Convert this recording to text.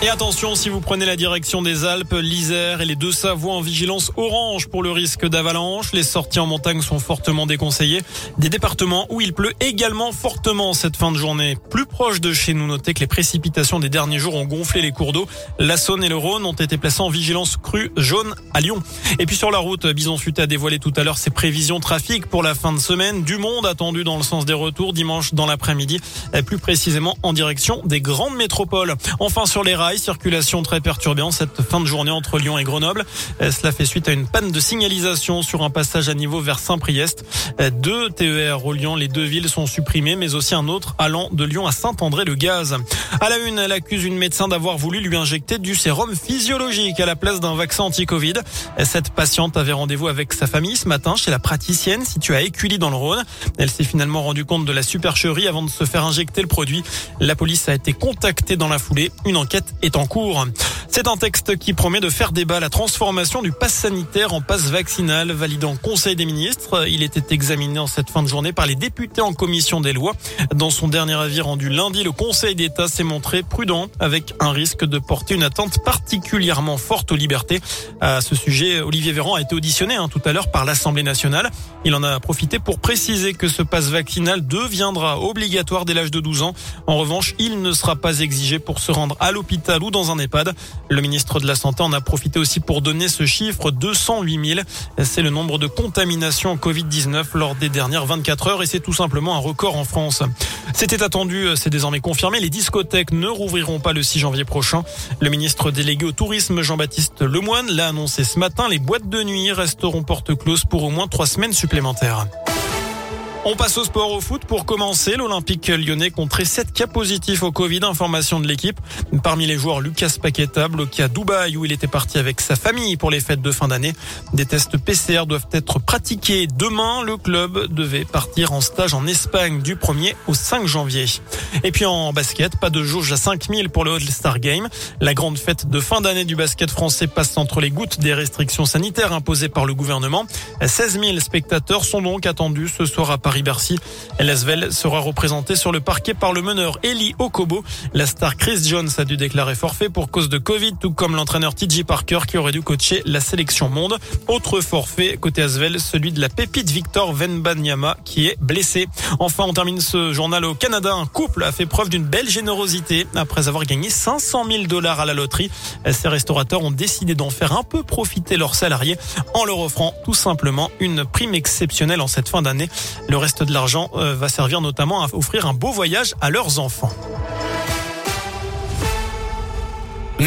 Et attention, si vous prenez la direction des Alpes, l'Isère et les deux Savoies en vigilance orange pour le risque d'avalanche. Les sorties en montagne sont fortement déconseillées. Des départements où il pleut également fortement cette fin de journée. Plus proche de chez nous, notez que les précipitations des derniers jours ont gonflé les cours d'eau. La Saône et le Rhône ont été placés en vigilance crue jaune à Lyon. Et puis sur la route, Bison Futé a dévoilé tout à l'heure ses prévisions trafic pour la fin de semaine. Du monde attendu dans le sens des retours dimanche dans l'après-midi, plus précisément en direction des grandes métropoles. Enfin sur les rails, circulation très perturbée en cette fin de journée entre Lyon et Grenoble. Euh, cela fait suite à une panne de signalisation sur un passage à niveau vers Saint-Priest. Euh, deux TER au Lyon, les deux villes sont supprimées, mais aussi un autre allant de Lyon à Saint-André-le-Gaz. À la une, elle accuse une médecin d'avoir voulu lui injecter du sérum physiologique à la place d'un vaccin anti-Covid. Euh, cette patiente avait rendez-vous avec sa famille ce matin chez la praticienne située à Écully dans le Rhône. Elle s'est finalement rendue compte de la supercherie avant de se faire injecter le produit. La police a été contactée dans la foulée. Une enquête est en cours. C'est un texte qui promet de faire débat la transformation du pass sanitaire en passe vaccinal validé en Conseil des ministres. Il était examiné en cette fin de journée par les députés en commission des lois. Dans son dernier avis rendu lundi, le Conseil d'État s'est montré prudent avec un risque de porter une attente particulièrement forte aux libertés. À ce sujet, Olivier Véran a été auditionné hein, tout à l'heure par l'Assemblée nationale. Il en a profité pour préciser que ce passe vaccinal deviendra obligatoire dès l'âge de 12 ans. En revanche, il ne sera pas exigé pour se rendre à l'hôpital ou dans un EHPAD. Le ministre de la Santé en a profité aussi pour donner ce chiffre 208 000. C'est le nombre de contaminations Covid-19 lors des dernières 24 heures et c'est tout simplement un record en France. C'était attendu, c'est désormais confirmé. Les discothèques ne rouvriront pas le 6 janvier prochain. Le ministre délégué au tourisme, Jean-Baptiste Lemoine, l'a annoncé ce matin. Les boîtes de nuit resteront porte close pour au moins trois semaines supplémentaires. On passe au sport au foot pour commencer. L'Olympique lyonnais compterait 7 cas positifs au Covid. Information de l'équipe. Parmi les joueurs, Lucas Paqueta, bloqué à Dubaï où il était parti avec sa famille pour les fêtes de fin d'année. Des tests PCR doivent être pratiqués demain. Le club devait partir en stage en Espagne du 1er au 5 janvier. Et puis en basket, pas de jauge à 5000 pour le All-Star Game. La grande fête de fin d'année du basket français passe entre les gouttes des restrictions sanitaires imposées par le gouvernement. 16 000 spectateurs sont donc attendus ce soir à Paris Paris-Bercy. L'Asvel sera représenté sur le parquet par le meneur Eli Okobo. La star Chris Jones a dû déclarer forfait pour cause de Covid, tout comme l'entraîneur TJ Parker qui aurait dû coacher la sélection monde. Autre forfait côté Asvel, celui de la pépite Victor Venbanyama qui est blessé. Enfin, on termine ce journal au Canada. Un couple a fait preuve d'une belle générosité après avoir gagné 500 000 dollars à la loterie. Ces restaurateurs ont décidé d'en faire un peu profiter leurs salariés en leur offrant tout simplement une prime exceptionnelle en cette fin d'année. Reste de l'argent euh, va servir notamment à offrir un beau voyage à leurs enfants.